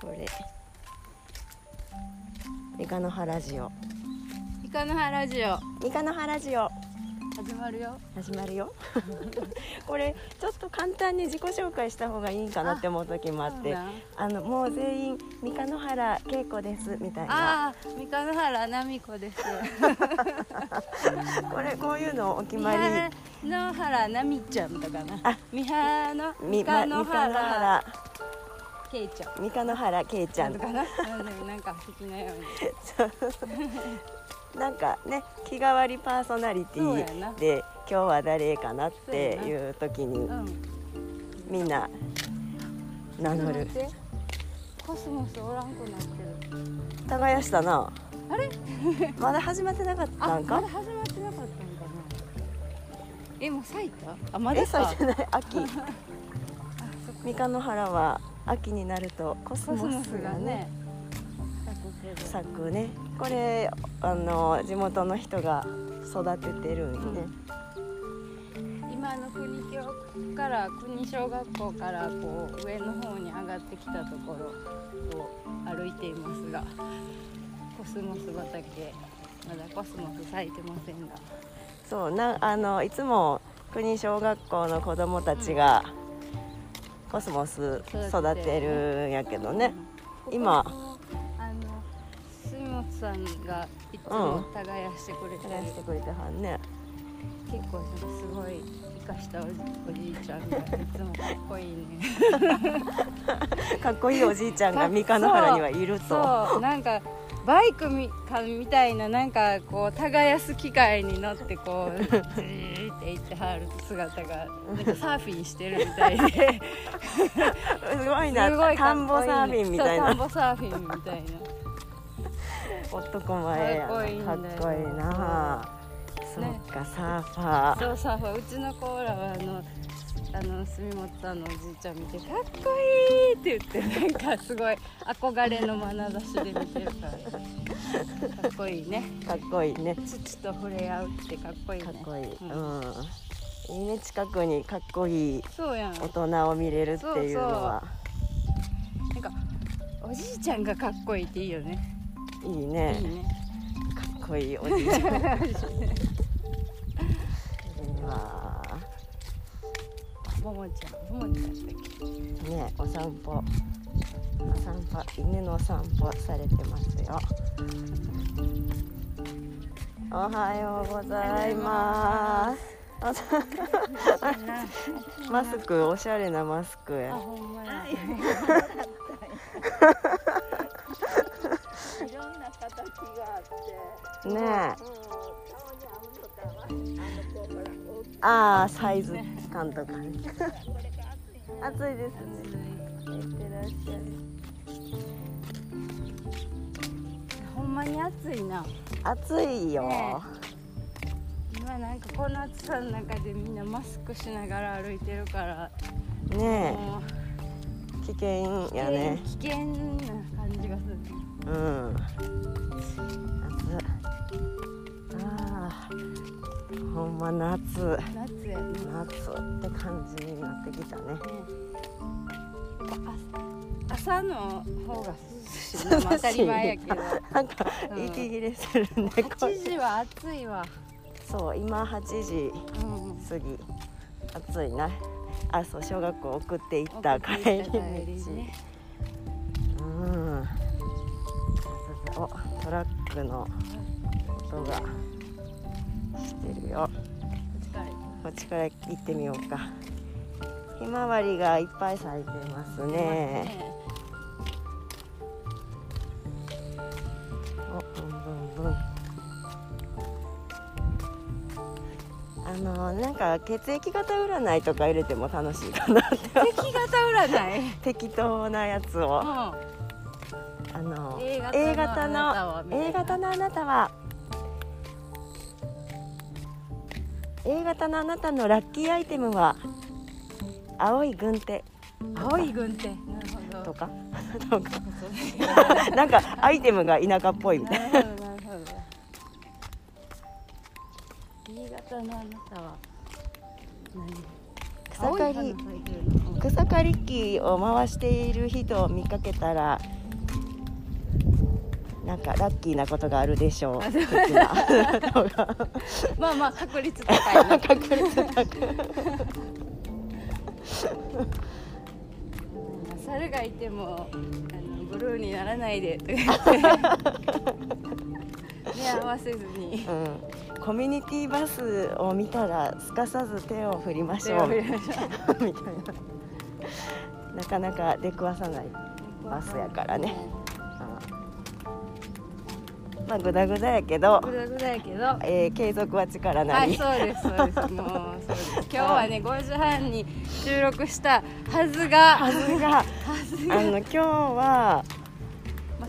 これ。三日の原ジオ。イカの葉ラジオ。三日の原ジオ。始まるよ。始まるよ。これちょっと簡単に自己紹介した方がいいかなって思う時もあって。あのもう全員三日の原恵子ですみたいな。三日の原奈美子です。これこういうのお決三まり。日の原奈美ちゃんとかな。あ三日のみ三日のま三日の原原けいちゃん。三日の原けいちゃん。とかなうんなん。か好きなよう。になんかね日替わりパーソナリティで今日は誰かなっていう時にうん。みんな名乗る。コスモスおらんくなってる。耕したな。あれ？まだ始まってなかったんか？あまだ始まってなかったんかな。えもう咲いた？あまだ咲いてない。秋。三日の原は秋になるとコスモスがね咲くね。これあの地元の人が育ててるんよね、今の国境から国小学校からこう上の方に上がってきたところを歩いていますがコスモス畑まだコスモス咲いてませんが。そうなあのいつも国小学校の子供たちがコスモス育てるんやけどね、今ここもあの杉本さんがいつも耕してくれて。る、やしてくれてはんね。結構すごい生かしたおじいちゃんがいつもかっこいいね。かっこいいおじいちゃんが三日の原にはいると。そうなんかバイクみかみたいななんかこう耕す機械に乗ってこう じーって行ってはる姿がなんかサーフィンしてるみたいで。すごいなすごいか田んぼサーフィンみたいそう田なんぼサーフィンみたいな。男前やかっこいいんだよかっこいいな。そっかサーファー。そうサーファー。うちの子らはあのあの住本さんのおじいちゃん見てかっこいいって言ってなんかすごい憧れの眼差しで見てるから。かっこいいね。かっこいいね。土と触れ合うってかっこいいね。かっこいい、ううん。んいいね。近くにかっこいいそうやん大人を見れるっていうのは。なんかおじいちゃんがかっこいいっていいよね。いいいね。いね。かっこいいおじいちゃん。いいわももちゃんももちゃんだっけねお散歩。お散歩犬のお散歩されてますよ。おはようございます。あマスクおしゃれなマスクあや。いろん。な形があって、ねああサイズ感とかね。暑いですね。いってらっしゃいほんまに暑いな暑いよ、ね今なんかこの暑さの中でみんなマスクしながら歩いてるから。ね危険やね。危険な感じがする。うん。夏ああほんま夏。夏夏って感じになってきたね。あ朝の方が涼しい 当たり前やけど。なんかうん。息切れするね、こ8時は暑いわ。そう今8時うん過ぎ。暑いな。あそう小学校送って行った帰り道。ね。うん。おトラックの音がしてるよ。こっちから行ってみようか。ひまわりがいっぱい咲いてますね。おブンブンブンあのなんか血液型占いとか入れても楽しいかなって敵型占い？適当なやつを。うあの A 型型の A 型のあなたは A 型のあなたのラッキーアイテムは青い軍手。ん青い軍手。とか？なんかアイテムが田舎っぽいみたいな。B 型のあなたは何？草刈り。草刈り機を回している人を見かけたらなんかラッキーなことがあるでしょう。まあまあ確率高いな確率高い猿がいてもあのブルーにならないでと目合わせずに。うん、コミュニティバスを見たらすかさず手を振りましょう。みたいな。なかなか出くわさないバスやからね、うんまあグダグダやけど、グダグダやけど。えー継続は力なり、はいそうですそうです。もうそうです。今日はね5時半に収録したはずがはずがはずが。あの今日は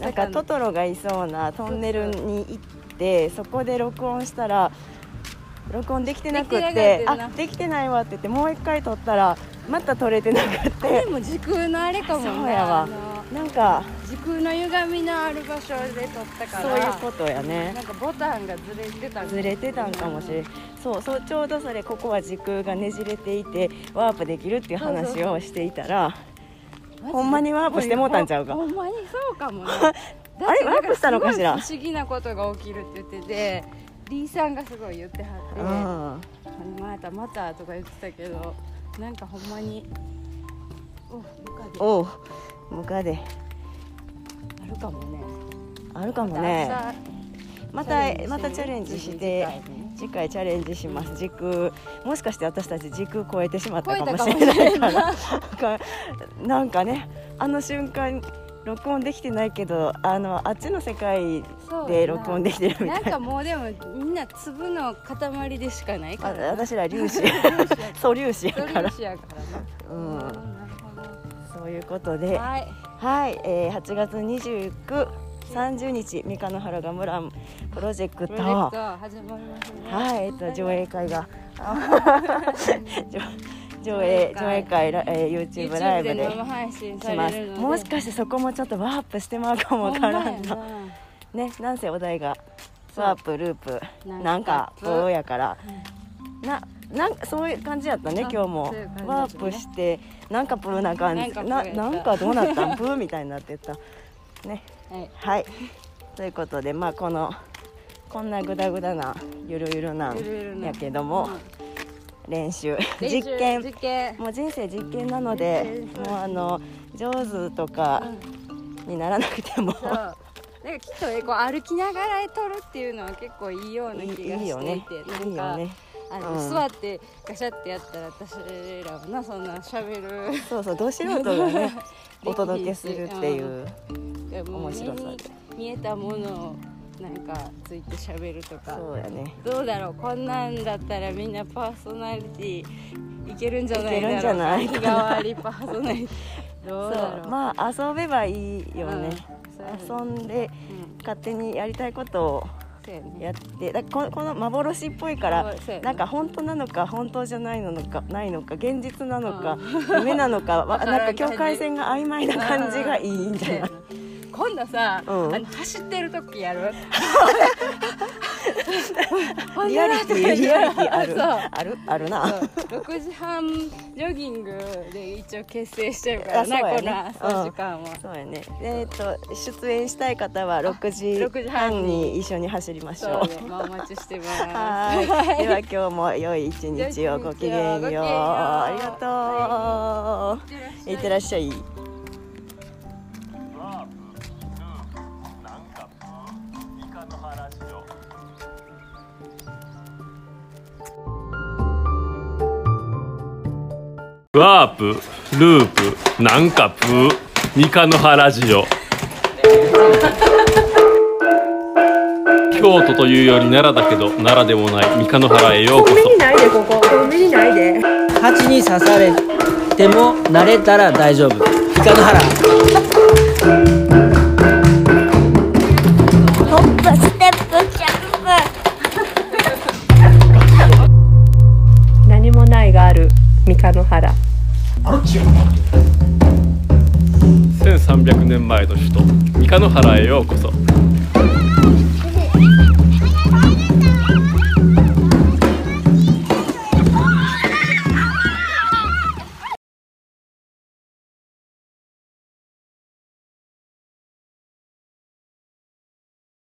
なんかトトロがいそうなトンネルに行ってそこで録音したら録音できてなくってあできてないわって言ってもう一回撮ったらまた撮れてなくっでても時空のあれかもねそうやわ。なんか時空の歪みのある場所で撮ったからそういうことやね。なんかボタンがずれてたずれてたんかもしれん。そうそうちょうどそれここは時空がねじれていてワープできるっていう話をしていたらほんまにワープしてもうたんちゃうか？ほんまにそうかもね。あれワープしたのかしら？不思議なことが起きるって言っててリーさんがすごい言ってはってうん。またまたとか言ってたけどなんかほんまにお部下でおうムカであるかもね。あるかもね。またまたチャレンジして次回チャレンジします。時空もしかして私たち時空超えてしまったかもしたれないから。かなんかねあの瞬間録音できてないけどあのあっちの世界で録音できてるみたな。いんかなもうでもみんな粒の塊でしかないかあら私ら。粒子 素粒子やからうんなるそういうことほでどはい。はい、えー、8月29、30日三日野原が村プロジェクト。プロジェクト始まりますね。はい、えっと上映会が。上上映上映会ラ、えー、YouTube ライブで生配信します。もしかしてそこもちょっとワープしてまうかもわからんほ ん。まやのねなんせお題がワープループなんかなんかププ。ーやから。ななんかそういう感じやったねあ今日も。ね。ワープしてなんかプーな感じ。ななんかどうなったん？プーみたいになってた。ね。はい。はい。ということでまあこのこんなグダグダなゆるゆるなんやけども、うん練習。実験。実験。もう人生実験なので実験もうあの上手とかにならなくても、そう。なんかきっとねこう歩きながら撮るっていうのは結構いいようないい気がいいよね。していていいよねあの、うん。座ってガシャってやったら私らはなそんな喋る。そうそうど素人がね お届けするっていう面白さで。見えたものをなんかついて喋るとか。そうやね。どうだろうこんなんだったらみんなパーソナリティいけるんじゃないだろういけるんじゃないかな。日替わりパーソナリティ。どうだろそう。うまあ遊べばいいよね、そうやね。遊んでうん。勝手にやりたいことをやってだここの幻っぽいからなんか本当なのか本当じゃないのかないのか現実なのか夢なのかなんんか境界線が曖昧な感じがいいんじゃな。い今度さ、うん。あの走ってる時やる？リアリティリアリティある。ある？あるな。そう。6時半ジョギングで一応結成してるからな、ね。この朝時間は、そうやね。えっ、と出演したい方は6時6時半半にに一緒に走りましょう。そうね、まあ、お待ちしてます。はい。では今日も良い一日をごきげんよう。ありがとう。い。ってらっしゃいワープ、ループ、なんかプー、三日の原ジオ。京都というより奈良だけど奈良でもない三日の原へようこそ。ないでここ。コンビニないで。蜂に刺されても慣れたら大丈夫。イカの原。ホップステップジャンプ。何もないがある三日の原300年前の首都三日の原へようこそ。